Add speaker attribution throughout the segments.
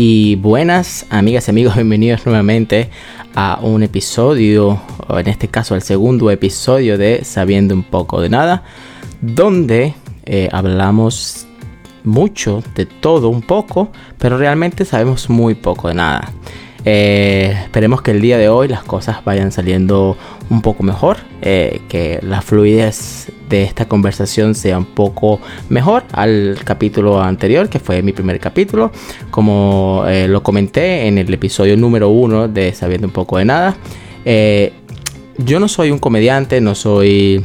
Speaker 1: Y buenas amigas y amigos, bienvenidos nuevamente a un episodio, o en este caso el segundo episodio de Sabiendo un poco de nada, donde eh, hablamos mucho de todo un poco, pero realmente sabemos muy poco de nada. Eh, esperemos que el día de hoy las cosas vayan saliendo un poco mejor, eh, que la fluidez de esta conversación sea un poco mejor al capítulo anterior, que fue mi primer capítulo, como eh, lo comenté en el episodio número uno de Sabiendo un poco de nada. yo no soy un comediante, no soy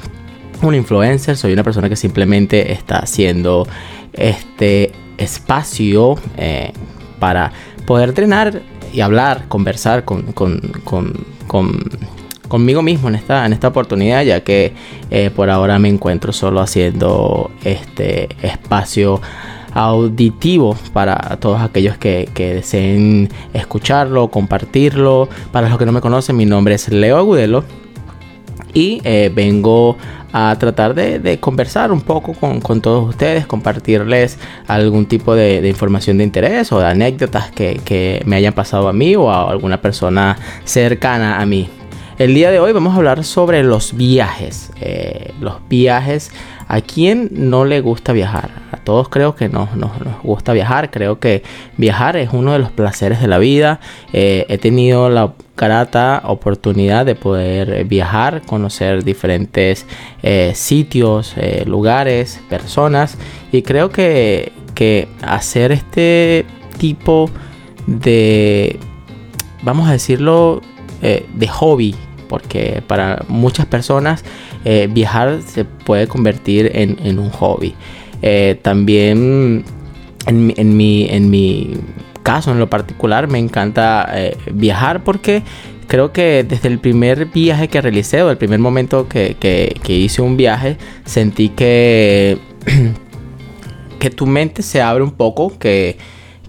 Speaker 1: un influencer, soy una persona que simplemente está haciendo este espacio para poder entrenar y hablar, conversar con, conmigo mismo en esta, en esta oportunidad, ya que eh, por ahora me encuentro solo haciendo este espacio auditivo para todos aquellos que, deseen escucharlo, compartirlo. Para los que no me conocen, mi nombre es Leo Agudelo y eh, vengo a tratar de, conversar un poco con, todos ustedes, compartirles algún tipo de, información de interés o de anécdotas que, me hayan pasado a mí o a alguna persona cercana a mí. El día de hoy vamos a hablar sobre los viajes. Eh, los viajes. ¿A quién no le gusta viajar? A todos creo que nos, nos, gusta viajar. Creo que viajar es uno de los placeres de la vida. Eh, he tenido la grata oportunidad de poder viajar, conocer diferentes eh, sitios, lugares, personas. Y creo que, que hacer este tipo de, vamos a decirlo, de hobby, porque para muchas personas viajar se puede convertir en, un hobby. también en, en, mi, en mi caso en lo particular me encanta eh, viajar porque creo que desde el primer viaje que realicé o el primer momento que, hice un viaje sentí que, que tu mente se abre un poco, que,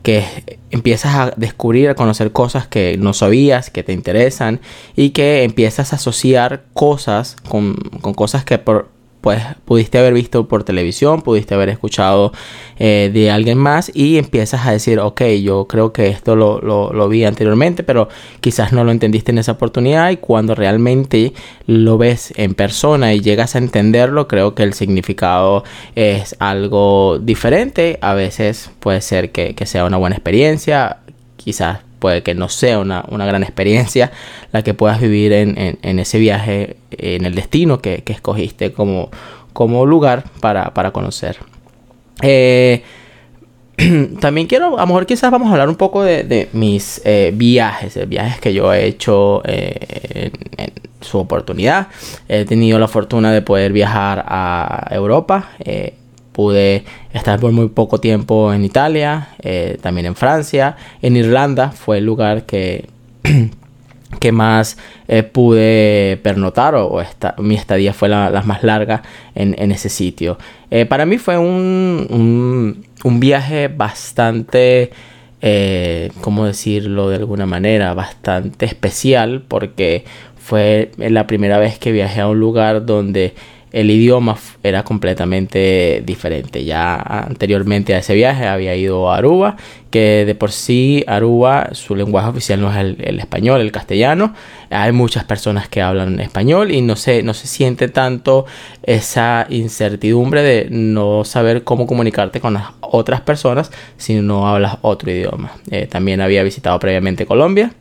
Speaker 1: que empiezas a descubrir, a conocer cosas que no sabías, que te interesan y que empiezas a asociar cosas con, con cosas que por, pues pudiste haber visto por televisión, pudiste haber escuchado eh, de alguien más y empiezas a decir, ok, yo creo que esto lo, vi anteriormente, pero quizás no lo entendiste en esa oportunidad y cuando realmente lo ves en persona y llegas a entenderlo, creo que el significado es algo diferente. A veces puede ser que, que sea una buena experiencia, quizás puede que no sea una, gran experiencia la que puedas vivir en, ese viaje, en el destino que, escogiste como, como lugar para, conocer. Eh, también quiero, a lo mejor quizás vamos a hablar un poco de, mis eh, viajes, de viajes que yo he hecho eh, en, su oportunidad. He tenido la fortuna de poder viajar a Europa pude estar por muy poco tiempo en Italia, eh, también en Francia, en Irlanda fue el lugar que, que más eh, pude pernotar o, mi estadía fue la, más larga en, ese sitio. Eh, para mí fue un, un, viaje bastante, ¿cómo decirlo de alguna manera? Bastante especial porque fue la primera vez que viajé a un lugar donde el idioma era completamente diferente. Ya anteriormente a ese viaje había ido a Aruba, que de por sí Aruba, su lenguaje oficial no es el, español, el castellano. Hay muchas personas que hablan español y no se, no se siente tanto esa incertidumbre de no saber cómo comunicarte con las otras personas si no hablas otro idioma. Eh, también había visitado previamente Colombia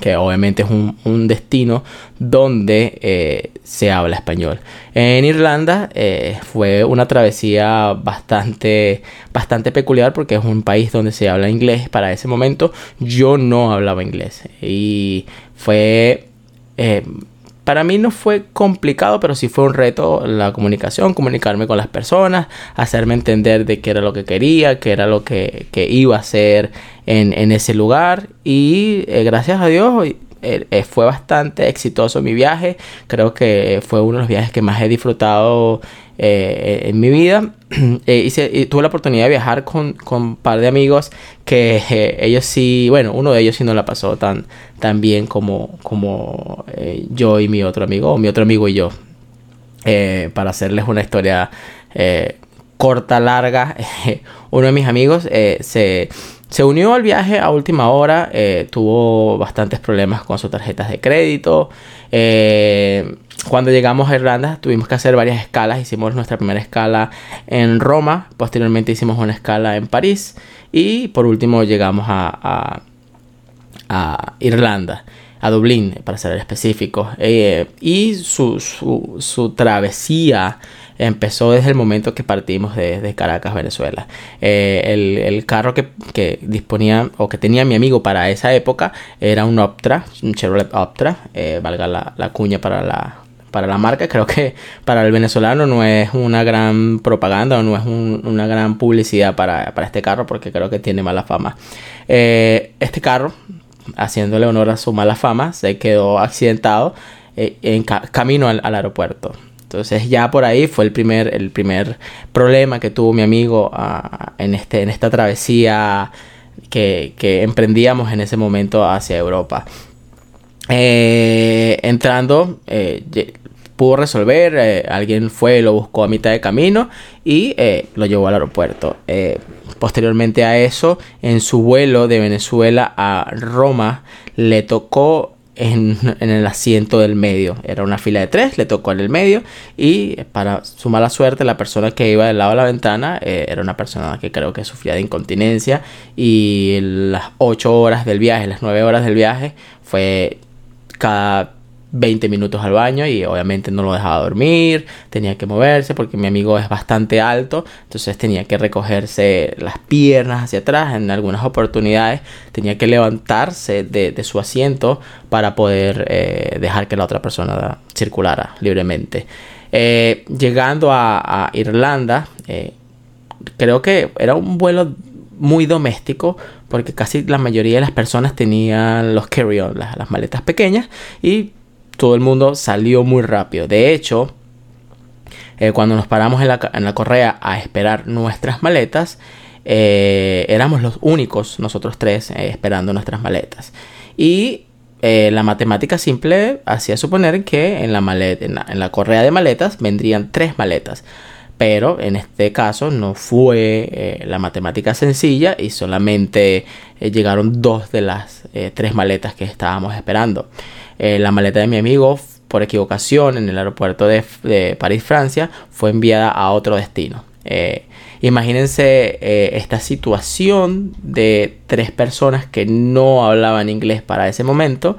Speaker 1: que obviamente es un, destino donde eh, se habla español. En Irlanda eh, fue una travesía bastante, bastante peculiar porque es un país donde se habla inglés. Para ese momento yo no hablaba inglés y fue eh, para mí no fue complicado, pero sí fue un reto la comunicación, comunicarme con las personas, hacerme entender de qué era lo que quería, qué era lo que, iba a hacer en, ese lugar. Y eh, gracias a Dios eh, eh, fue bastante exitoso mi viaje. Creo que fue uno de los viajes que más he disfrutado eh, en mi vida. hice, tuve la oportunidad de viajar con, un par de amigos que ellos sí, bueno, uno de ellos sí no la pasó tan, tan bien como, como yo y mi otro amigo, o mi otro amigo y yo. para hacerles una historia corta, larga, uno de mis amigos se se unió al viaje a última hora, eh, tuvo bastantes problemas con sus tarjetas de crédito. Eh, cuando llegamos a Irlanda tuvimos que hacer varias escalas. Hicimos nuestra primera escala en Roma, posteriormente hicimos una escala en París y por último llegamos a, a, Irlanda, a Dublín para ser específicos. Eh, y su, su, su travesía empezó desde el momento que partimos de, Caracas, Venezuela. Eh, el, carro que, disponía o que tenía mi amigo para esa época era un Optra, un Chevrolet Optra, eh, valga la, cuña para la, para la marca. Creo que para el venezolano no es una gran propaganda o no es una gran publicidad para, este carro porque creo que tiene mala fama. Eh, este carro, haciéndole honor a su mala fama, se quedó accidentado en camino al aeropuerto. Entonces ya por ahí fue el primer, el primer problema que tuvo mi amigo ah, en, este, en esta travesía que, emprendíamos en ese momento hacia Europa. Eh, entrando, eh, pudo resolver, eh, alguien fue, lo buscó a mitad de camino y lo llevó al aeropuerto. posteriormente a eso, en su vuelo de Venezuela a Roma, le tocó en, el asiento del medio. Era una fila de tres, le tocó en el medio y para su mala suerte la persona que iba del lado de la ventana eh, era una persona que creo que sufría de incontinencia y las ocho horas del viaje, las nueve horas del viaje fue cada 20 minutos al baño y obviamente no lo dejaba dormir, tenía que moverse porque mi amigo es bastante alto, entonces tenía que recogerse las piernas hacia atrás, en algunas oportunidades tenía que levantarse de, su asiento para poder eh, dejar que la otra persona circulara libremente. Eh, llegando a, Irlanda, eh, creo que era un vuelo muy doméstico porque casi la mayoría de las personas tenían los carry-on, las, las, maletas pequeñas y todo el mundo salió muy rápido. De hecho, eh, cuando nos paramos en la, correa a esperar nuestras maletas, eh, éramos los únicos, nosotros tres, eh, esperando nuestras maletas. Y la matemática simple hacía suponer que en la, maleta, en la, correa de maletas vendrían tres maletas. Pero en este caso no fue la matemática sencilla y solamente llegaron dos de las tres maletas que estábamos esperando. Eh, la maleta de mi amigo, por equivocación, en el aeropuerto de, París, Francia, fue enviada a otro destino. Eh, imagínense eh, esta situación de tres personas que no hablaban inglés para ese momento.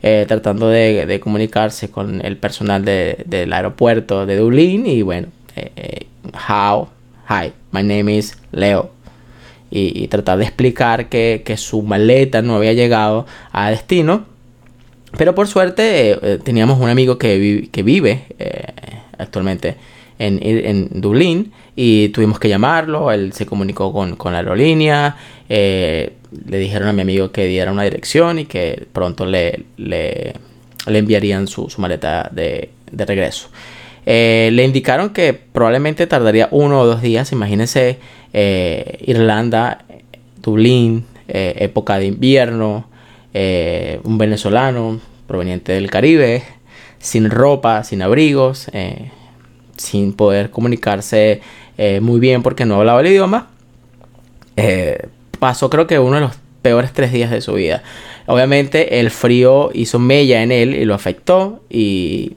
Speaker 1: tratando de, comunicarse con el personal del aeropuerto de Dublín y bueno, how, hi, my name is Leo, y, tratar de explicar que, que, su maleta no había llegado a destino pero por suerte eh, eh, teníamos un amigo que, vive eh, actualmente en, en, Dublín y tuvimos que llamarlo, él se comunicó con, con la aerolínea, le dijeron a mi amigo que diera una dirección y que pronto le, le, le enviarían su, su, maleta de, de regreso. le indicaron que probablemente tardaría uno o dos días, imagínense Irlanda, Dublín, época de invierno, eh, un venezolano proveniente del Caribe, sin ropa, sin abrigos, eh, sin poder comunicarse eh, muy bien porque no hablaba el idioma. pasó creo que uno de los peores tres días de su vida. Obviamente el frío hizo mella en él y lo afectó y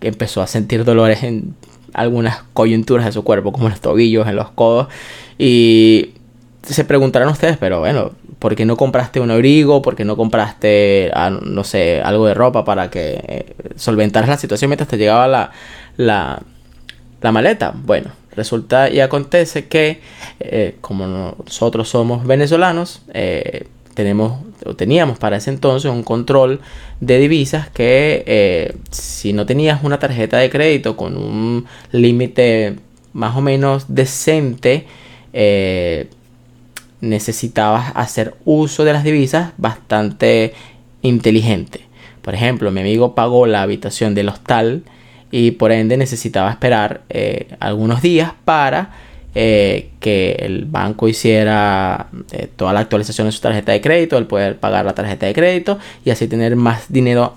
Speaker 1: empezó a sentir dolores en algunas coyunturas de su cuerpo, como en los tobillos, en los codos. Y se preguntarán ustedes, pero bueno, ¿por qué no compraste un abrigo? ¿Por qué no compraste, ah, no sé, algo de ropa para que eh, solventaras la situación mientras te llegaba la, la, maleta? Bueno, resulta y acontece que eh, como nosotros somos venezolanos, eh, tenemos o teníamos para ese entonces un control de divisas que si no tenías una tarjeta de crédito con un límite más o menos decente, necesitabas hacer uso de las divisas bastante inteligente. Por ejemplo, mi amigo pagó la habitación del hostal y por ende necesitaba esperar eh, algunos días para eh, que el banco hiciera eh, toda la actualización de su tarjeta de crédito, el poder pagar la tarjeta de crédito y así tener más dinero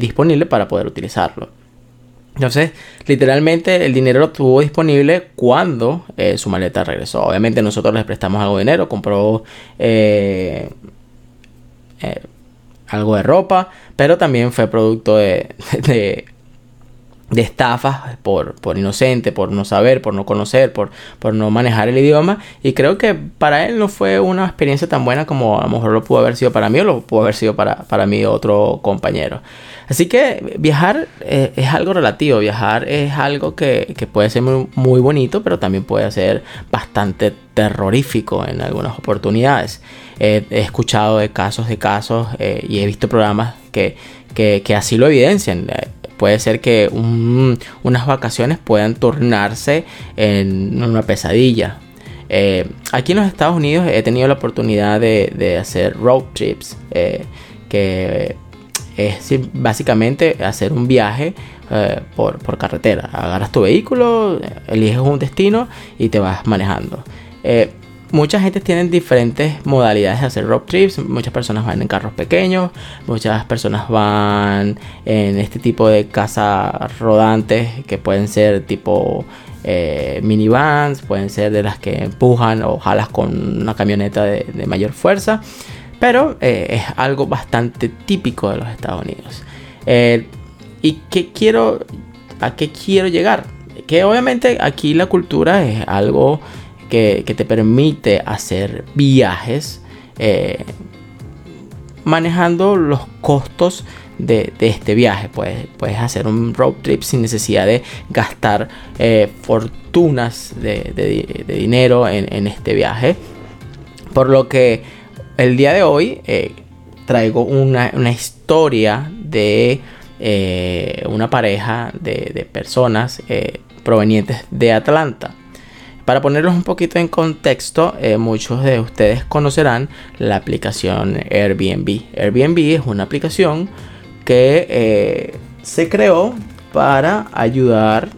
Speaker 1: disponible para poder utilizarlo. Entonces, literalmente el dinero lo tuvo disponible cuando eh, su maleta regresó. Obviamente nosotros les prestamos algo de dinero, compró eh, eh, algo de ropa, pero también fue producto de, de, estafas por, por, inocente, por no saber, por no conocer, por, por no manejar el idioma. Y creo que para él no fue una experiencia tan buena como a lo mejor lo pudo haber sido para mí o lo pudo haber sido para, para mi otro compañero. Así que viajar eh, es algo relativo, viajar es algo que, puede ser muy, bonito, pero también puede ser bastante terrorífico en algunas oportunidades. he escuchado de casos de casos eh, y he visto programas que, así lo evidencian. Eh, puede ser que unas vacaciones puedan tornarse en una pesadilla. aquí en los Estados Unidos he tenido la oportunidad de, hacer road trips que es básicamente hacer un viaje eh, por, carretera. Agarras tu vehículo, eliges un destino y te vas manejando. Eh, mucha gente tiene diferentes modalidades de hacer road trips. Muchas personas van en carros pequeños, muchas personas van en este tipo de casas rodantes que pueden ser tipo eh, minivans, pueden ser de las que empujan o jalas con una camioneta de mayor fuerza pero eh, es algo bastante típico de los Estados Unidos. Eh, ¿Y qué quiero, a qué quiero llegar? Que obviamente aquí la cultura es algo que, te permite hacer viajes eh, manejando los costos de, este viaje. Puedes, puedes, hacer un road trip sin necesidad de gastar fortunas de, dinero en, este viaje. Por lo que el día de hoy eh, traigo una, historia de eh, una pareja de, personas eh, provenientes de Atlanta. Para ponerlos un poquito en contexto, muchos de ustedes conocerán la aplicación Airbnb. Airbnb es una aplicación que se creó para ayudar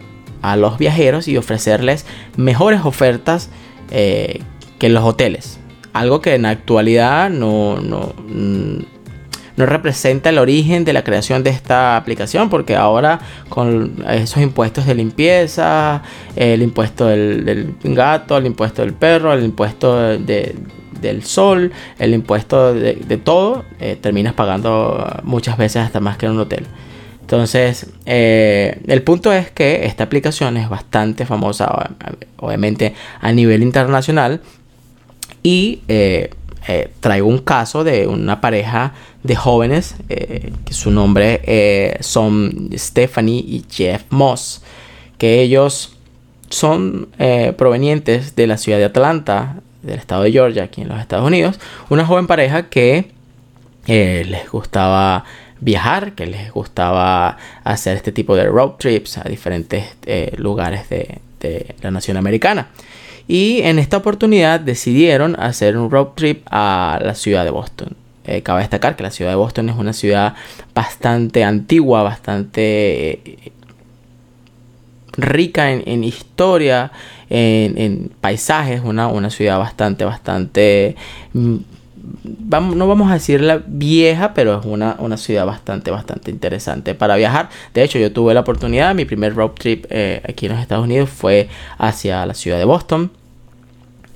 Speaker 1: a los viajeros y ofrecerles mejores ofertas que los hoteles algo que en la actualidad no, mm, no, representa el origen de la creación de esta aplicación, porque ahora con esos impuestos de limpieza, el impuesto del, gato, el impuesto del perro, el impuesto del sol, el impuesto de, todo, eh, terminas pagando muchas veces hasta más que en un hotel. Entonces, eh, el punto es que esta aplicación es bastante famosa, obviamente a nivel internacional, y eh, eh, traigo un caso de una pareja de jóvenes eh, que su nombre son Stephanie y Jeff Moss, que ellos son provenientes de la ciudad de Atlanta, del estado de Georgia, aquí en los Estados Unidos. Una joven pareja que les gustaba viajar, que les gustaba hacer este tipo de road trips a diferentes lugares de la nación americana. Y en esta oportunidad decidieron hacer un road trip a la ciudad de Boston. Eh, cabe destacar que la ciudad de Boston es una ciudad bastante antigua, bastante eh, rica en, historia, en, paisajes, una, una, ciudad bastante, bastante... Mm, no vamos a decirla vieja, pero es una, una, ciudad bastante, bastante interesante para viajar. De hecho, yo tuve la oportunidad, mi primer road trip eh, aquí en los Estados Unidos fue hacia la ciudad de Boston.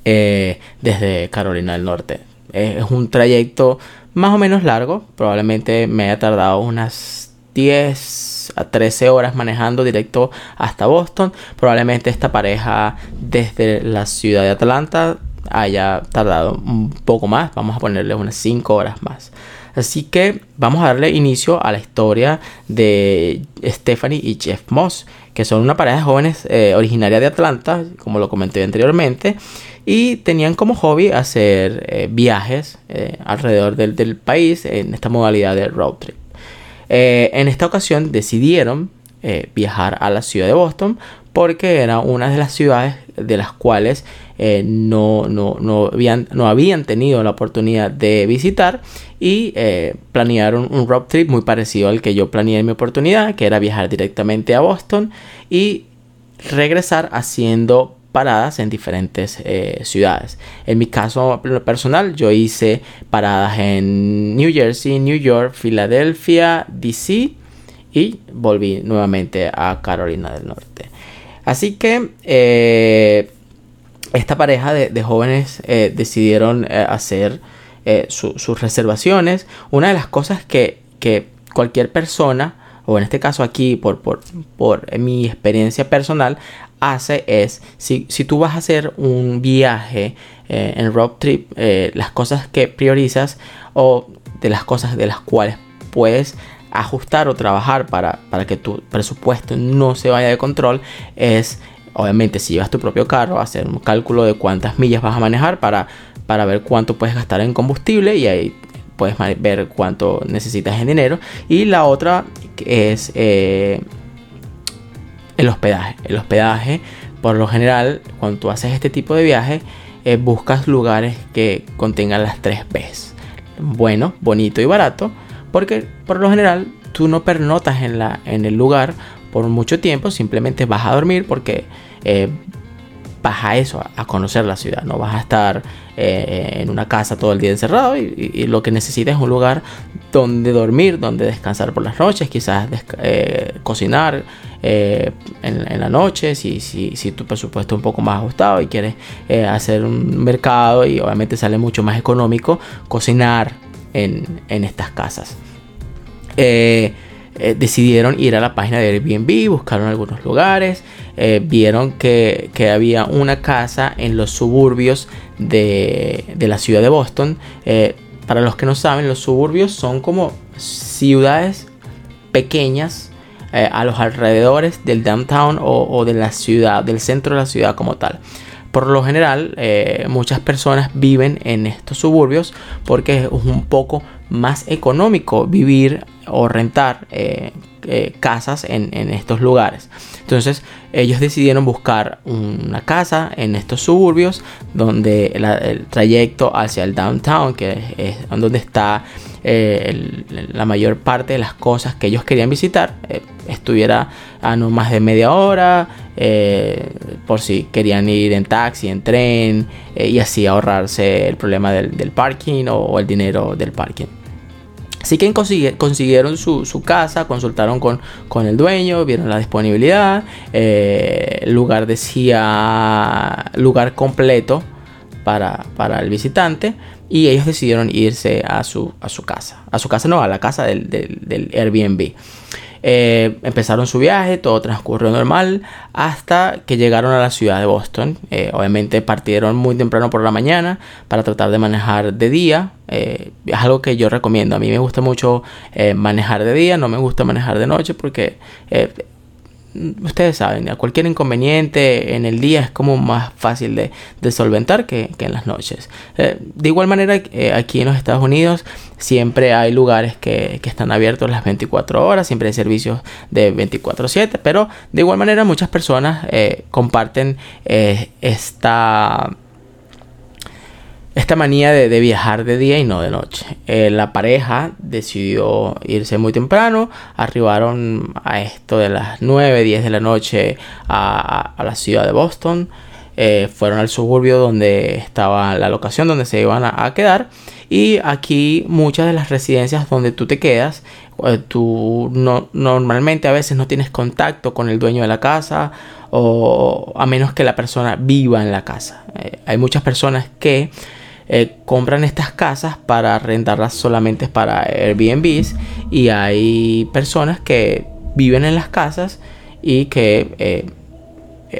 Speaker 1: Eh, desde Carolina del Norte. es un trayecto más o menos largo, probablemente me haya tardado unas 10 a 13 horas manejando directo hasta Boston. Probablemente esta pareja desde la ciudad de Atlanta haya tardado un poco más, vamos a ponerle unas 5 horas más. Así que vamos a darle inicio a la historia de Stephanie y Jeff Moss, que son una pareja de jóvenes eh, originaria de Atlanta, como lo comenté anteriormente, y tenían como hobby hacer eh, viajes eh, alrededor del, país en esta modalidad de road trip. en esta ocasión decidieron viajar a la ciudad de Boston porque era una de las ciudades de las cuales eh, no, no, habían, no habían tenido la oportunidad de visitar y eh, planearon un road trip muy parecido al que yo planeé en mi oportunidad, que era viajar directamente a Boston y regresar haciendo paradas en diferentes eh, ciudades. En mi caso personal, yo hice paradas en New Jersey, New York, Filadelfia, DC y volví nuevamente a Carolina del Norte. Así que eh, esta pareja de, jóvenes eh, decidieron hacer sus reservaciones. Una de las cosas que, cualquier persona, o en este caso aquí por, por, por mi experiencia personal, hace es, si, si, tú vas a hacer un viaje en road trip, las cosas que priorizas o de las cosas de las cuales puedes ajustar o trabajar para, para que tu presupuesto no se vaya de control es obviamente si llevas tu propio carro hacer un cálculo de cuántas millas vas a manejar para, para ver cuánto puedes gastar en combustible y ahí puedes ver cuánto necesitas en dinero. Y la otra es eh, el hospedaje. El hospedaje por lo general cuando tú haces este tipo de viaje eh, buscas lugares que contengan las tres B's. Bueno bonito y barato porque por lo general tú no pernotas en, la, en el lugar por mucho tiempo, simplemente vas a dormir porque eh, vas a eso, a conocer la ciudad, no vas a estar eh, en una casa todo el día encerrado y, lo que necesitas es un lugar donde dormir, donde descansar por las noches, quizás eh, cocinar en, la noche, si, si, tu presupuesto es un poco más ajustado y quieres hacer un mercado y obviamente sale mucho más económico cocinar en, estas casas. Eh, eh, decidieron ir a la página de Airbnb, buscaron algunos lugares, eh, vieron que, había una casa en los suburbios de, la ciudad de Boston. para los que no saben, los suburbios son como ciudades pequeñas a los alrededores del downtown o, de la ciudad, del centro de la ciudad como tal. Por lo general, eh, muchas personas viven en estos suburbios porque es un poco más económico vivir o rentar eh, eh, casas en, estos lugares. Entonces ellos decidieron buscar una casa en estos suburbios donde el trayecto hacia el downtown, que es, donde está la mayor parte de las cosas que ellos querían visitar, estuviera a no más de media hora, eh, por si querían ir en taxi, en tren, eh, y así ahorrarse el problema del, parking o, el dinero del parking. Así que consiguieron su, casa, consultaron con, con, el dueño, vieron la disponibilidad, eh, lugar decía lugar completo para, para, el visitante y ellos decidieron irse a su, a su casa. A su casa no, a la casa del, del, Airbnb. Eh, empezaron su viaje, todo transcurrió normal hasta que llegaron a la ciudad de Boston. Eh, obviamente partieron muy temprano por la mañana para tratar de manejar de día. Eh, es algo que yo recomiendo. A mí me gusta mucho manejar de día, no me gusta manejar de noche porque ustedes saben, cualquier inconveniente en el día es como más fácil de, solventar que, en las noches. Eh, de igual manera, eh, aquí en los Estados Unidos siempre hay lugares que, están abiertos las 24 horas, siempre hay servicios de 24/7, pero de igual manera muchas personas eh, comparten esta esta manía de, viajar de día y no de noche. Eh, la pareja decidió irse muy temprano, arribaron a esto de las 9, 10 de la noche a, la ciudad de Boston, eh, fueron al suburbio donde estaba la locación donde se iban a, quedar y aquí muchas de las residencias donde tú te quedas, eh, tú no, normalmente a veces no tienes contacto con el dueño de la casa o a menos que la persona viva en la casa. hay muchas personas que eh, compran estas casas para rentarlas solamente para Airbnbs y hay personas que viven en las casas y que eh,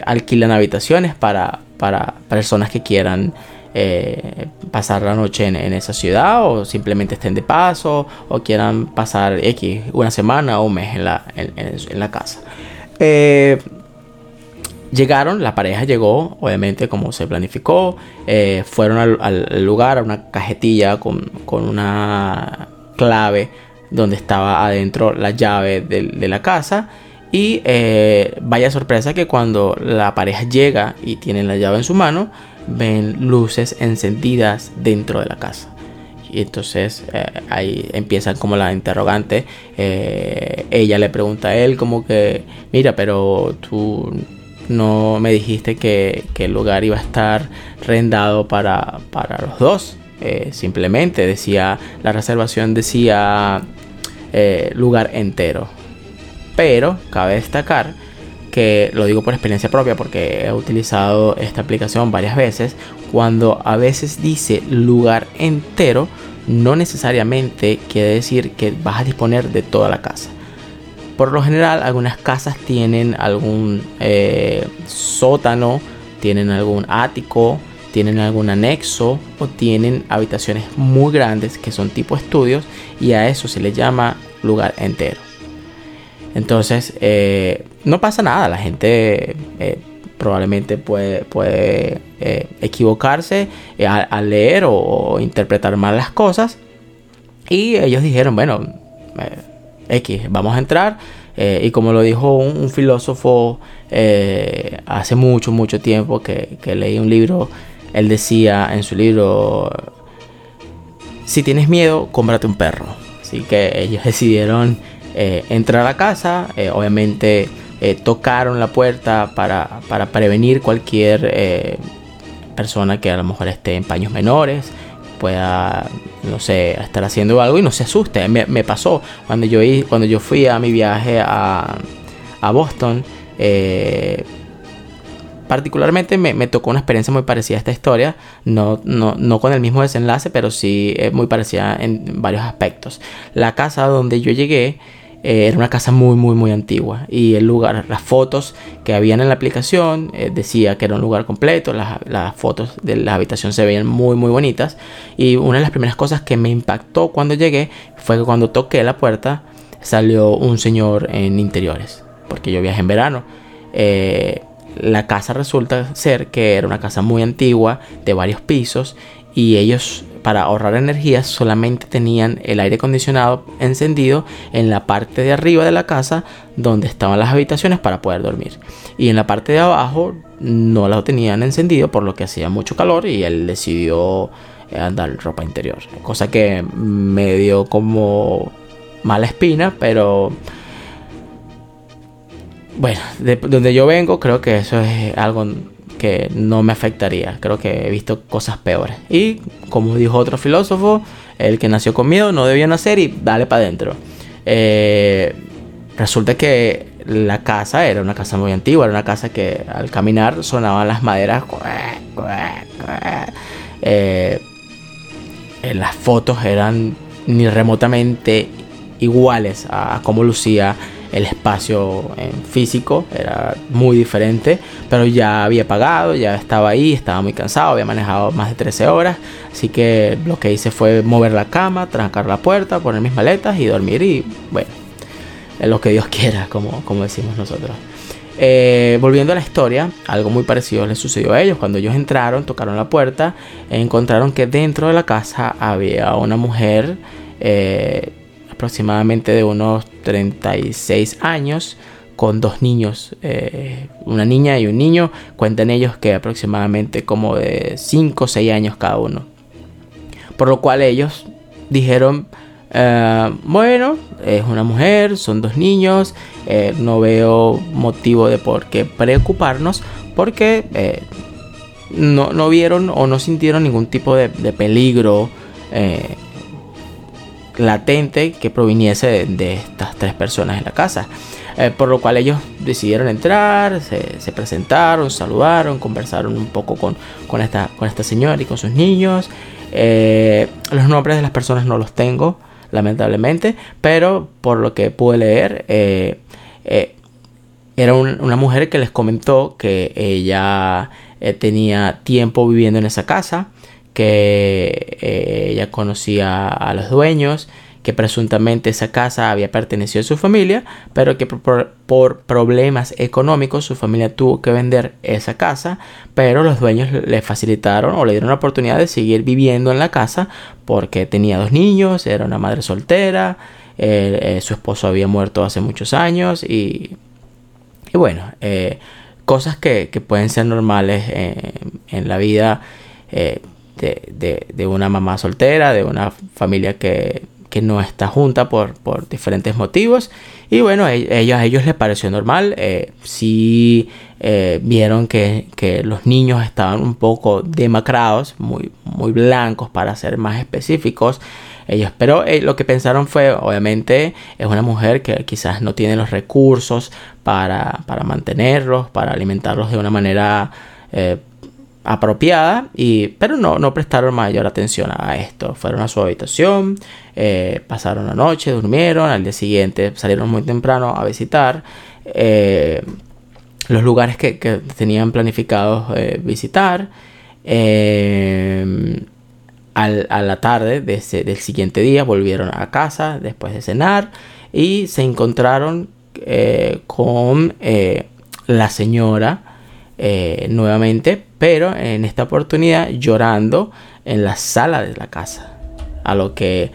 Speaker 1: alquilan habitaciones para, para personas que quieran eh, pasar la noche en, esa ciudad o simplemente estén de paso o quieran pasar X una semana o un mes en la, en, la casa. Llegaron, la pareja llegó, obviamente como se planificó, eh, fueron al, lugar, a una cajetilla con, una clave donde estaba adentro la llave de, la casa. Y eh, vaya sorpresa que cuando la pareja llega y tienen la llave en su mano, ven luces encendidas dentro de la casa. Y entonces eh, ahí empiezan como la interrogante. ella le pregunta a él como que, mira, pero tú no me dijiste que, el lugar iba a estar rendado para, los dos. Eh, simplemente decía, la reservación decía eh, lugar entero. Pero cabe destacar que lo digo por experiencia propia porque he utilizado esta aplicación varias veces, cuando a veces dice lugar entero, no necesariamente quiere decir que vas a disponer de toda la casa. Por lo general, algunas casas tienen algún eh, sótano, tienen algún ático, tienen algún anexo o tienen habitaciones muy grandes que son tipo estudios y a eso se le llama lugar entero. Entonces, eh, no pasa nada, la gente eh, probablemente puede, puede equivocarse al, leer o, interpretar mal las cosas. Y ellos dijeron, bueno, X, vamos a entrar. y como lo dijo un, filósofo hace mucho, mucho tiempo que, que leí un libro, él decía en su libro, si tienes miedo, cómprate un perro. Así que ellos decidieron eh, entrar a la casa, eh, obviamente eh, tocaron la puerta para, prevenir cualquier persona que a lo mejor esté en paños menores, pueda, no sé, estar haciendo algo y no se asuste. Me, pasó cuando yo, cuando yo fui a mi viaje a, a Boston. particularmente me, tocó una experiencia muy parecida a esta historia, no, no, no con el mismo desenlace, pero sí muy parecida en varios aspectos. La casa donde yo llegué eh, era una casa muy, muy, muy antigua. Y el lugar, las fotos que habían en la aplicación eh, decía que era un lugar completo. Las, fotos de la habitación se veían muy, muy bonitas. Y una de las primeras cosas que me impactó cuando llegué fue que cuando toqué la puerta salió un señor en interiores. Porque yo viajé en verano. Eh, la casa resulta ser que era una casa muy antigua, de varios pisos. Y ellos para ahorrar energía solamente tenían el aire acondicionado encendido en la parte de arriba de la casa donde estaban las habitaciones para poder dormir. Y en la parte de abajo no lo tenían encendido por lo que hacía mucho calor y él decidió eh, andar ropa interior. Cosa que me dio como mala espina, pero bueno, de donde yo vengo creo que eso es algo que no me afectaría. Creo que he visto cosas peores. Y como dijo otro filósofo, el que nació con miedo no debía nacer y dale para adentro. Eh, resulta que la casa era una casa muy antigua, era una casa que al caminar sonaban las maderas. Eh, las fotos eran ni remotamente iguales a cómo lucía el espacio físico era muy diferente, pero ya había pagado, ya estaba ahí, estaba muy cansado, había manejado más de 13 horas, así que lo que hice fue mover la cama, trancar la puerta, poner mis maletas y dormir y bueno, lo que Dios quiera, como, como decimos nosotros. Eh, volviendo a la historia, algo muy parecido les sucedió a ellos. Cuando ellos entraron, tocaron la puerta, encontraron que dentro de la casa había una mujer eh, aproximadamente de unos 36 años con dos niños, eh, una niña y un niño, cuentan ellos que aproximadamente como de 5 o 6 años cada uno. Por lo cual ellos dijeron, eh, bueno, es una mujer, son dos niños, eh, no veo motivo de por qué preocuparnos porque no, vieron o no sintieron ningún tipo de peligro latente que proviniese de, estas tres personas en la casa. Eh, por lo cual ellos decidieron entrar, se, presentaron, saludaron, conversaron un poco con, con, esta, con señora y con sus niños. Eh, los nombres de las personas no los tengo, lamentablemente, pero por lo que pude leer, eh, era una mujer que les comentó que ella tenía tiempo viviendo en esa casa que eh, ella conocía a los dueños, que presuntamente esa casa había pertenecido a su familia, pero que por, problemas económicos su familia tuvo que vender esa casa, pero los dueños le facilitaron o le dieron la oportunidad de seguir viviendo en la casa porque tenía dos niños, era una madre soltera, eh, su esposo había muerto hace muchos años y, y bueno, eh, cosas que, pueden ser normales en la vida de, una mamá soltera, de una familia que, que no está junta por, por diferentes motivos. Y bueno, e, ellos, a ellos les pareció normal. Eh, sí eh, vieron que, que, los niños estaban un poco demacrados, muy, muy blancos para ser más específicos. Ellos, pero eh, lo que pensaron fue, obviamente, es una mujer que quizás no tiene los recursos para, para mantenerlos, para alimentarlos de una manera apropiada, y, pero no, no prestaron mayor atención a esto. Fueron a su habitación, eh, pasaron la noche, durmieron, al día siguiente salieron muy temprano a visitar eh, los lugares que, tenían planificados eh, visitar. Al, a la tarde del siguiente día volvieron a casa después de cenar y se encontraron con la señora nuevamente pero en esta oportunidad llorando en la sala de la casa. A lo que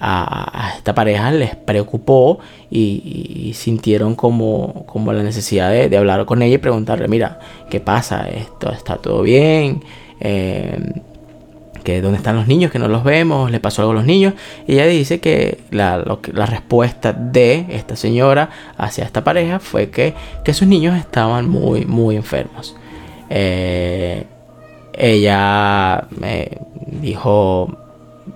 Speaker 1: a, esta pareja les preocupó y, sintieron como, como, la necesidad de, hablar con ella y preguntarle, mira, ¿qué pasa? ¿Esto está todo bien? Eh, que dónde están los niños, que no los vemos, le pasó algo a los niños. Y ella dice que la, la respuesta de esta señora hacia esta pareja fue que, que sus niños estaban muy, muy enfermos. Eh, ella me dijo,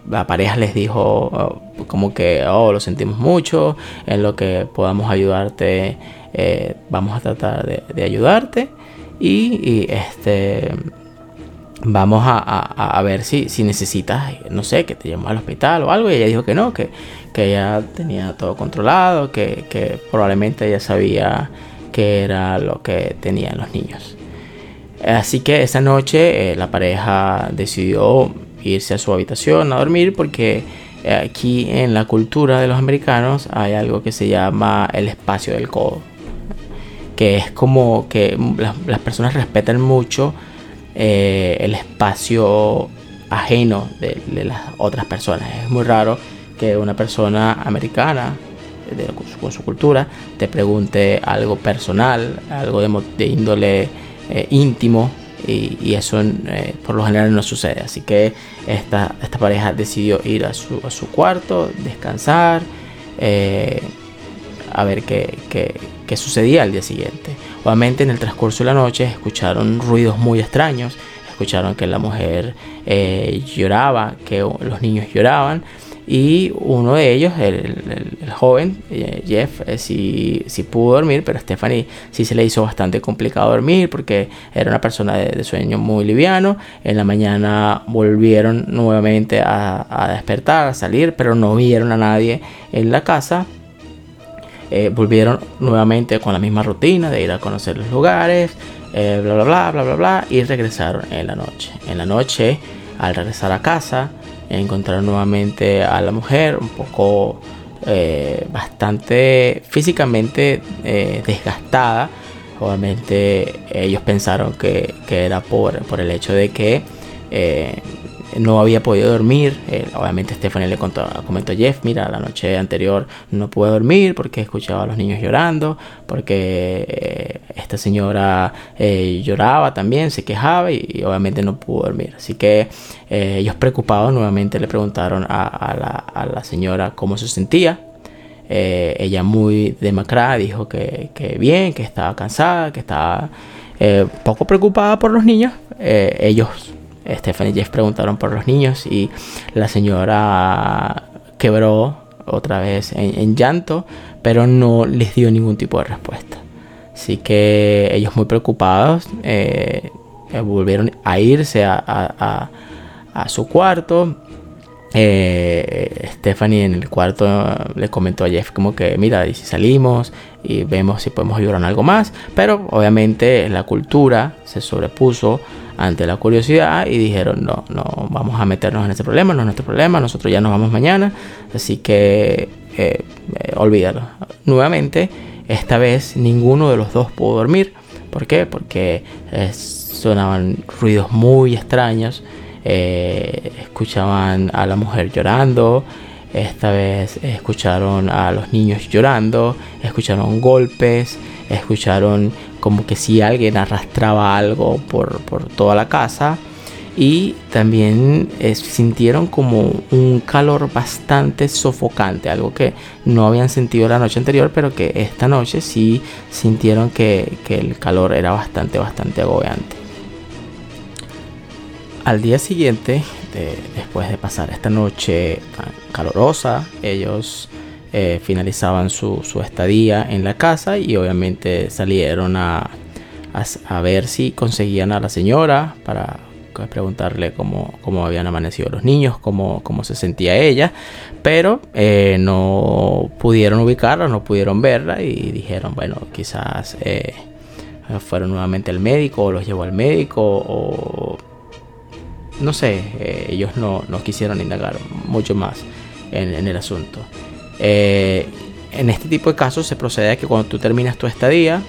Speaker 1: la pareja les dijo oh, como que, oh, lo sentimos mucho, en lo que podamos ayudarte, eh, vamos a tratar de, ayudarte y, este vamos a, ver si, si, necesitas, no sé, que te llevemos al hospital o algo. Y ella dijo que no, que, que ella tenía todo controlado, que, que probablemente ella sabía que era lo que tenían los niños. Así que esa noche eh, la pareja decidió irse a su habitación a dormir porque eh, aquí en la cultura de los americanos hay algo que se llama el espacio del codo. Que es como que las, personas respetan mucho eh, el espacio ajeno de, las otras personas. Es muy raro que una persona americana con, su, cultura te pregunte algo personal, algo de índole eh, íntimo y, eso eh, por lo general no sucede. Así que esta, esta pareja decidió ir a su, a su cuarto, descansar, a ver qué, qué, sucedía al día siguiente. Obviamente en el transcurso de la noche escucharon ruidos muy extraños, escucharon que la mujer lloraba, que los niños lloraban y uno de ellos, el, joven, eh, Jeff, eh, sí, pudo dormir, pero Stephanie sí se le hizo bastante complicado dormir porque era una persona de, sueño muy liviano. En la mañana volvieron nuevamente a, despertar, a salir, pero no vieron a nadie en la casa. Eh, volvieron nuevamente con la misma rutina de ir a conocer los lugares, bla, bla, bla, bla, bla, bla, y regresaron en la noche. En la noche, al regresar a casa, encontraron nuevamente a la mujer un poco eh, bastante físicamente eh, desgastada. Obviamente ellos pensaron que, era por, por, el hecho de que eh, no había podido dormir. Eh, obviamente Stephanie le contó, comentó a Jeff, mira, la noche anterior no pude dormir porque escuchaba a los niños llorando, porque eh, esta señora eh, lloraba también, se quejaba y, obviamente no pudo dormir. Así que ellos preocupados nuevamente le preguntaron a, la, señora cómo se sentía. ella muy demacrada dijo que, que, bien, que estaba cansada, que estaba poco preocupada por los niños. ellos Stephanie y Jeff preguntaron por los niños y la señora quebró otra vez en, llanto, pero no les dio ningún tipo de respuesta. Así que ellos muy preocupados eh, volvieron a irse a, su cuarto. Eh, Stephanie en el cuarto le comentó a Jeff como que mira, y si salimos y vemos si podemos ayudar en algo más, pero obviamente la cultura se sobrepuso ante la curiosidad y dijeron no, no vamos a meternos en ese problema, no es nuestro problema, nosotros ya nos vamos mañana, así que eh, eh, olvídalo. Nuevamente, esta vez ninguno de los dos pudo dormir. ¿Por qué? Porque eh, sonaban ruidos muy extraños, escuchaban a la mujer llorando, esta vez escucharon a los niños llorando, escucharon golpes, escucharon como que si alguien arrastraba algo por, toda la casa y también eh, sintieron como un calor bastante sofocante, algo que no habían sentido la noche anterior, pero que esta noche sí sintieron que, el calor era bastante, bastante agobiante. Al día siguiente, después de pasar esta noche calorosa, ellos eh, finalizaban su, estadía en la casa y obviamente salieron a, a, ver si conseguían a la señora para preguntarle cómo, cómo habían amanecido los niños, cómo, cómo se sentía ella, pero eh, no pudieron ubicarla, no pudieron verla y dijeron, bueno, quizás eh, fueron nuevamente al médico o los llevó al médico o no sé, ellos no, no, quisieron indagar mucho más en el asunto. En este tipo de casos se procede a que cuando tú terminas tu estadía,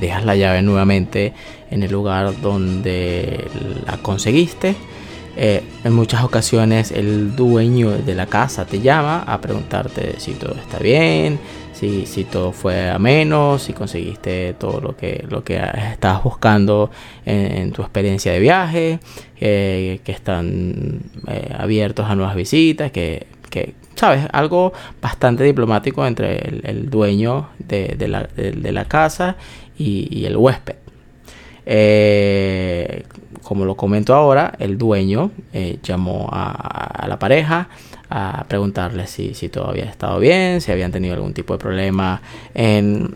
Speaker 1: dejas la llave nuevamente en el lugar donde la conseguiste. Eh, en muchas ocasiones el dueño de la casa te llama a preguntarte si todo está bien, si, si todo fue ameno, si conseguiste todo lo que, lo que estabas buscando en, tu experiencia de viaje, que están eh, abiertos a nuevas visitas, que, que, ¿sabes? Algo bastante diplomático entre el, dueño de, la, de, la, casa y el huésped. Eh, como lo comento ahora, el dueño eh, llamó a, la pareja a preguntarle si, si todo había estado bien, si habían tenido algún tipo de problema en,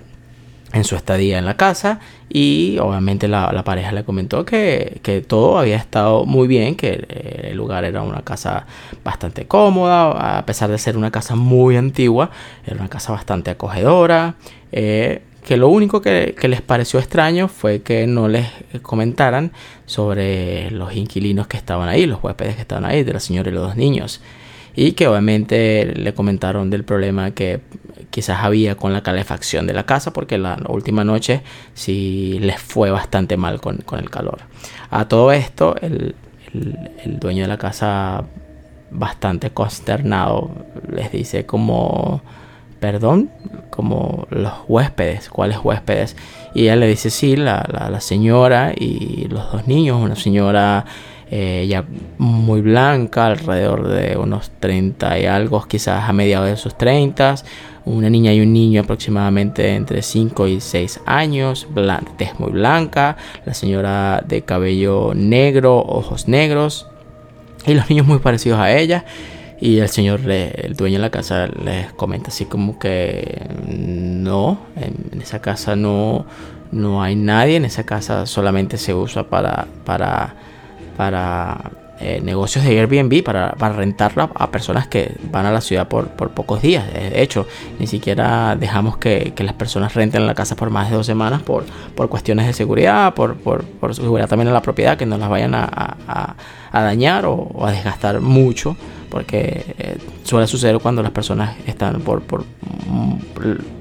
Speaker 1: su estadía en la casa y obviamente la, pareja le comentó que, que, todo había estado muy bien, que el lugar era una casa bastante cómoda, a pesar de ser una casa muy antigua, era una casa bastante acogedora. Eh, que lo único que, les pareció extraño fue que no les comentaran sobre los inquilinos que estaban ahí, los huéspedes que estaban ahí, de la señora y los dos niños. Y que obviamente le comentaron del problema que quizás había con la calefacción de la casa, porque la, última noche sí les fue bastante mal con, el calor. A todo esto, el, el dueño de la casa, bastante consternado, les dice como perdón, como los huéspedes, ¿cuáles huéspedes? Y ella le dice, sí, la, la, señora y los dos niños, una señora eh, ya muy blanca, alrededor de unos 30 y algo, quizás a mediados de sus 30, una niña y un niño aproximadamente entre 5 y 6 años, tez muy blanca, la señora de cabello negro, ojos negros, y los niños muy parecidos a ella. Y el señor, el dueño de la casa, les comenta así como que no, en, esa casa no, no hay nadie, en esa casa solamente se usa para, para, para eh, negocios de Airbnb, para, rentarla a personas que van a la ciudad por, pocos días. De hecho, ni siquiera dejamos que, las personas renten la casa por más de dos semanas por, cuestiones de seguridad, por, por, seguridad también en la propiedad, que no las vayan a, dañar o, a desgastar mucho porque eh, suele suceder cuando las personas están por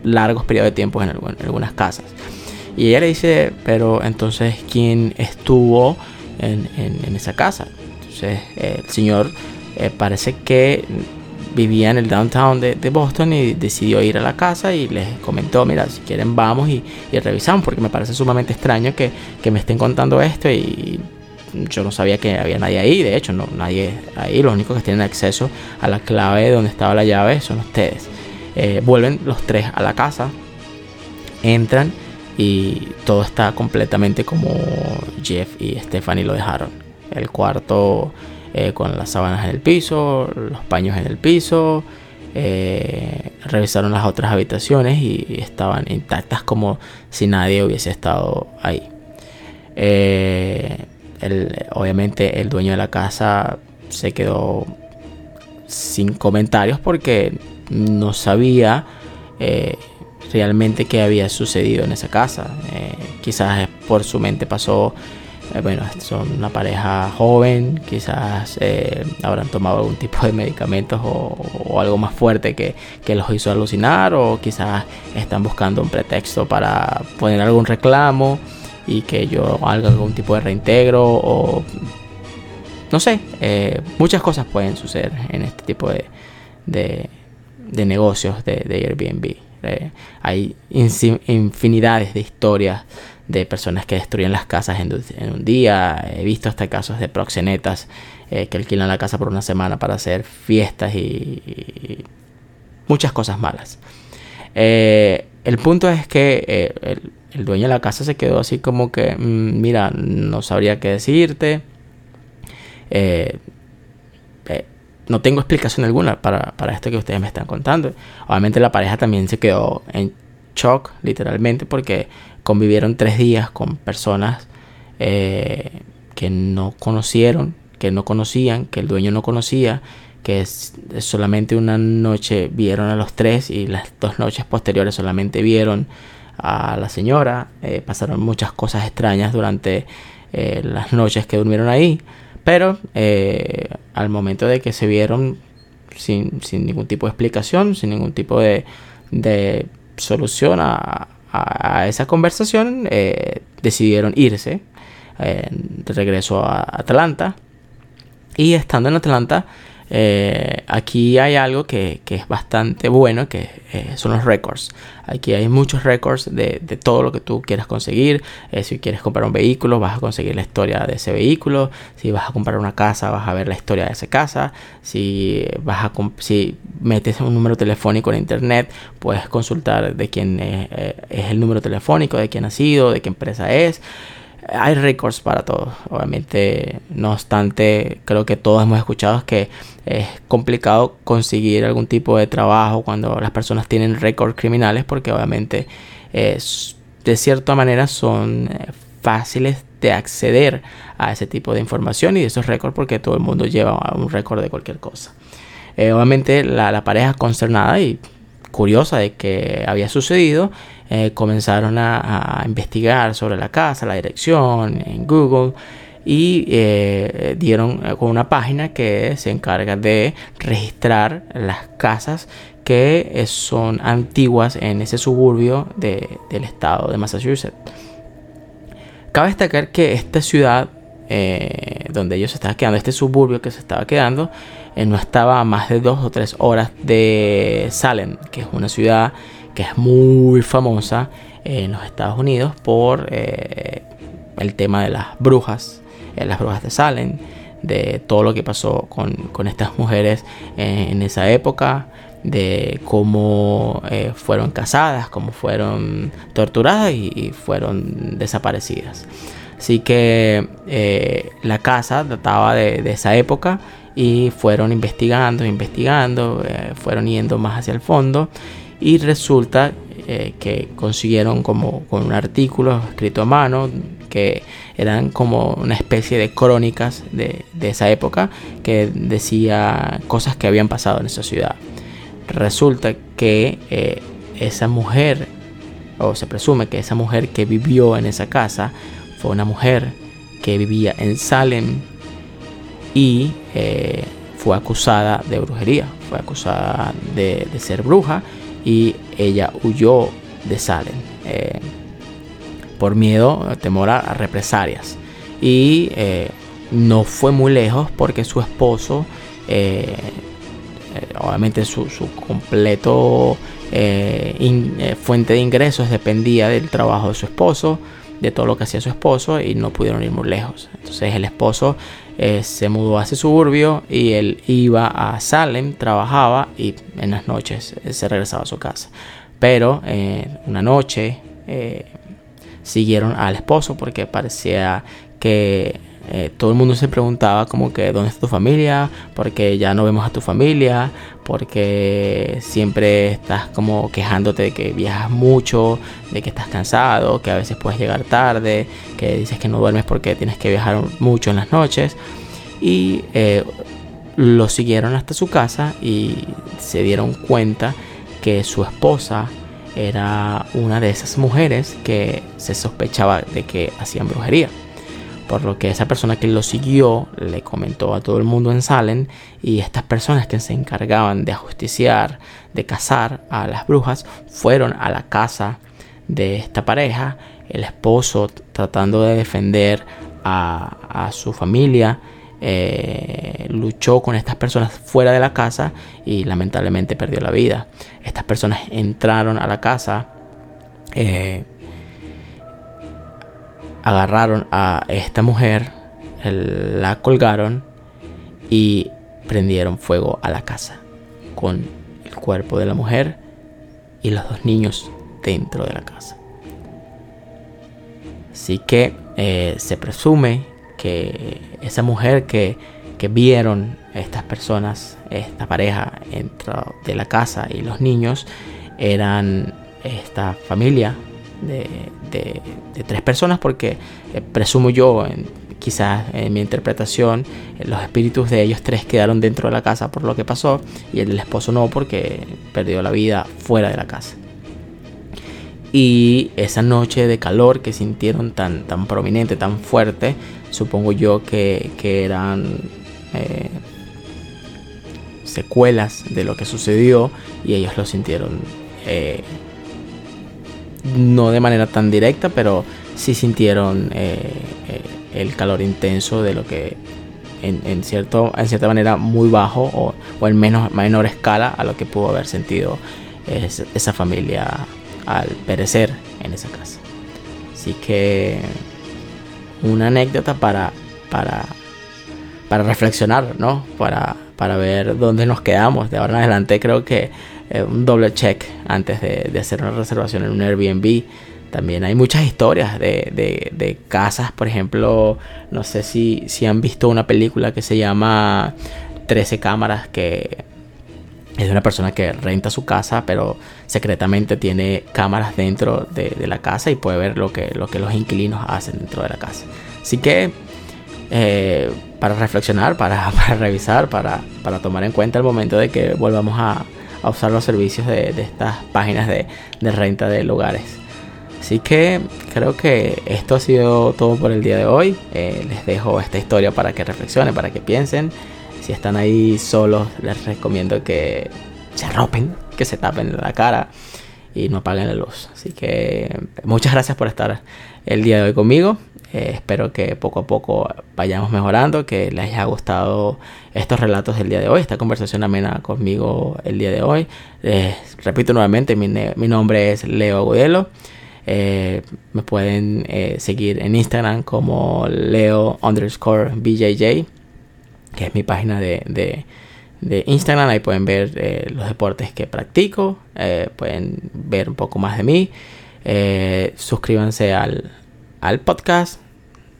Speaker 1: largos periodos de tiempo en, algunas casas. Y ella le dice, pero entonces, ¿quién estuvo en, esa casa? Entonces, el señor eh, parece que vivía en el downtown de, Boston y decidió ir a la casa y les comentó, mira, si quieren vamos y, revisamos, porque me parece sumamente extraño que, me estén contando esto y yo no sabía que había nadie ahí, de hecho, no, nadie ahí, los únicos que tienen acceso a la clave de donde estaba la llave son ustedes. Eh, vuelven los tres a la casa, entran y todo está completamente como Jeff y Stephanie lo dejaron. El cuarto eh, con las sábanas en el piso, los paños en el piso. Eh, revisaron las otras habitaciones y estaban intactas como si nadie hubiese estado ahí. Eh, obviamente el dueño de la casa se quedó sin comentarios porque no sabía realmente qué había sucedido en esa casa. Eh, quizás por su mente pasó, eh, bueno, son una pareja joven, quizás habrán tomado algún tipo de medicamentos o, algo más fuerte que, que, los hizo alucinar o quizás están buscando un pretexto para poner algún reclamo y que yo haga algún tipo de reintegro o no sé, eh, muchas cosas pueden suceder en este tipo de, de, negocios de, Airbnb. Eh, hay infinidades de historias de personas que destruyen las casas en, un día. He visto hasta casos de proxenetas eh, que alquilan la casa por una semana para hacer fiestas y, muchas cosas malas. Eh, el punto es que el, dueño de la casa se quedó así como que, mm, mira, no sabría qué decirte no tengo explicación alguna para, esto que ustedes me están contando. Obviamente la pareja también se quedó en shock, literalmente, porque convivieron tres días con personas eh, que no conocieron, que no conocían, que el dueño no conocía, que solamente una noche vieron a los tres y las dos noches posteriores solamente vieron a la señora. Eh, pasaron muchas cosas extrañas durante eh, las noches que durmieron ahí. Pero eh, al momento de que se vieron sin, ningún tipo de explicación, sin ningún tipo de, solución a, esa conversación, eh, decidieron irse eh, de regreso a Atlanta. Y estando en Atlanta, eh, aquí hay algo que, es bastante bueno, que eh, son los récords. Aquí hay muchos récords de, todo lo que tú quieras conseguir. Eh, si quieres comprar un vehículo, vas a conseguir la historia de ese vehículo. Si vas a comprar una casa, vas a ver la historia de esa casa. Si, vas a si metes un número telefónico en internet, puedes consultar de quién es el número telefónico, de quién ha sido, de qué empresa es hay récords para todos. Obviamente, no obstante, creo que todos hemos escuchado que es complicado conseguir algún tipo de trabajo cuando las personas tienen récords criminales porque obviamente es, de cierta manera son eh, fáciles de acceder a ese tipo de información y de esos récords porque todo el mundo lleva un récord de cualquier cosa. Eh, obviamente la, la pareja concernada y curiosa de que había sucedido, eh, comenzaron a, investigar sobre la casa, la dirección en Google y eh, dieron con una página que se encarga de registrar las casas que eh, son antiguas en ese suburbio del estado de Massachusetts. Cabe destacar que esta ciudad donde ellos se estaban quedando, este suburbio que se estaba quedando, no estaba a más de dos o tres horas de Salem, que es una ciudad es muy famosa en los Estados Unidos por eh, el tema de las brujas, eh, las brujas de Salem, de todo lo que pasó con, estas mujeres en esa época, de cómo eh, fueron casadas, cómo fueron torturadas y, fueron desaparecidas. Así que la casa databa de, esa época y fueron investigando, investigando, fueron yendo más hacia el fondo y resulta eh, que consiguieron como con un artículo escrito a mano que eran como una especie de crónicas de, esa época que decía cosas que habían pasado en esa ciudad. Resulta que eh, esa mujer, o se presume que esa mujer que vivió en esa casa fue una mujer que vivía en Salem y eh, fue acusada de brujería, fue acusada de ser bruja y ella huyó de Salem eh, por miedo, temor a, represalias. Y eh, no fue muy lejos porque su esposo, eh, obviamente su, completo fuente de ingresos dependía del trabajo de su esposo, de todo lo que hacía su esposo y no pudieron ir muy lejos. Entonces el esposo eh, se mudó a ese suburbio y él iba a Salem, trabajaba y en las noches eh, se regresaba a su casa. Pero eh, una noche siguieron al esposo porque parecía que todo el mundo se preguntaba como que dónde está tu familia, porque ya no vemos a tu familia, porque siempre estás como quejándote de que viajas mucho, de que estás cansado, que a veces puedes llegar tarde, que dices que no duermes porque tienes que viajar mucho en las noches. Y eh, lo siguieron hasta su casa y se dieron cuenta que su esposa era una de esas mujeres que se sospechaba de que hacían brujería. Por lo que esa persona que lo siguió le comentó a todo el mundo en Salem y estas personas que se encargaban de ajusticiar, de cazar a las brujas, fueron a la casa de esta pareja, el esposo tratando de defender a, su familia, eh, luchó con estas personas fuera de la casa y lamentablemente perdió la vida. Estas personas entraron a la casa, eh, agarraron a esta mujer, la colgaron y prendieron fuego a la casa con el cuerpo de la mujer y los dos niños dentro de la casa. Así que eh, se presume que esa mujer que, que vieron estas personas, esta pareja dentro de la casa y los niños, eran esta familia de, tres personas porque eh, presumo yo, quizás en mi interpretación, eh, los espíritus de ellos tres quedaron dentro de la casa por lo que pasó y el del esposo no porque perdió la vida fuera de la casa. Y esa noche de calor que sintieron tan, tan prominente, tan fuerte, supongo yo que, eran eh, secuelas de lo que sucedió y ellos lo sintieron no de manera tan directa, pero sí sintieron eh, el calor intenso de lo que en, cierto, en cierta manera muy bajo o, o en menos, menor escala a lo que pudo haber sentido esa familia al perecer en esa casa. Así que una anécdota para, para, para reflexionar, ¿no? Para, para ver dónde nos quedamos. De ahora en adelante creo que eh, un doble check antes de, hacer una reservación en un Airbnb. También hay muchas historias de, de, casas, por ejemplo, no sé si, si han visto una película que se llama 13 cámaras que es de una persona que renta su casa, pero secretamente tiene cámaras dentro de, la casa y puede ver lo que, lo que los inquilinos hacen dentro de la casa. Así que eh, para reflexionar, para, revisar, para, tomar en cuenta el momento de que volvamos a, usar los servicios de, estas páginas de, renta de lugares. Así que creo que esto ha sido todo por el día de hoy. Eh, les dejo esta historia para que reflexionen, para que piensen. Si están ahí solos, les recomiendo que se arropen, que se tapen la cara y no apaguen la luz. Así que muchas gracias por estar el día de hoy conmigo. Eh, espero que poco a poco vayamos mejorando, que les haya gustado estos relatos del día de hoy, esta conversación amena conmigo el día de hoy. repito nuevamente, mi, nombre es Leo Agudelo. Eh, me pueden eh, seguir en Instagram como Leo underscore BJJ que es mi página de, Instagram. Ahí pueden ver eh, los deportes que practico, eh, pueden ver un poco más de mí. Eh, suscríbanse al, podcast,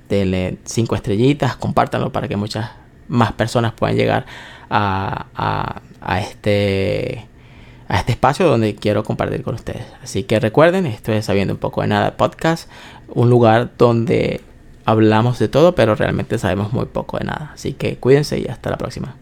Speaker 1: denle 5 estrellitas, compártanlo para que muchas más personas puedan llegar a, a, este a este espacio donde quiero compartir con ustedes. Así que recuerden, esto es Sabiendo un poco de nada podcast, un lugar donde hablamos de todo, pero realmente sabemos muy poco de nada. Así que cuídense y hasta la próxima.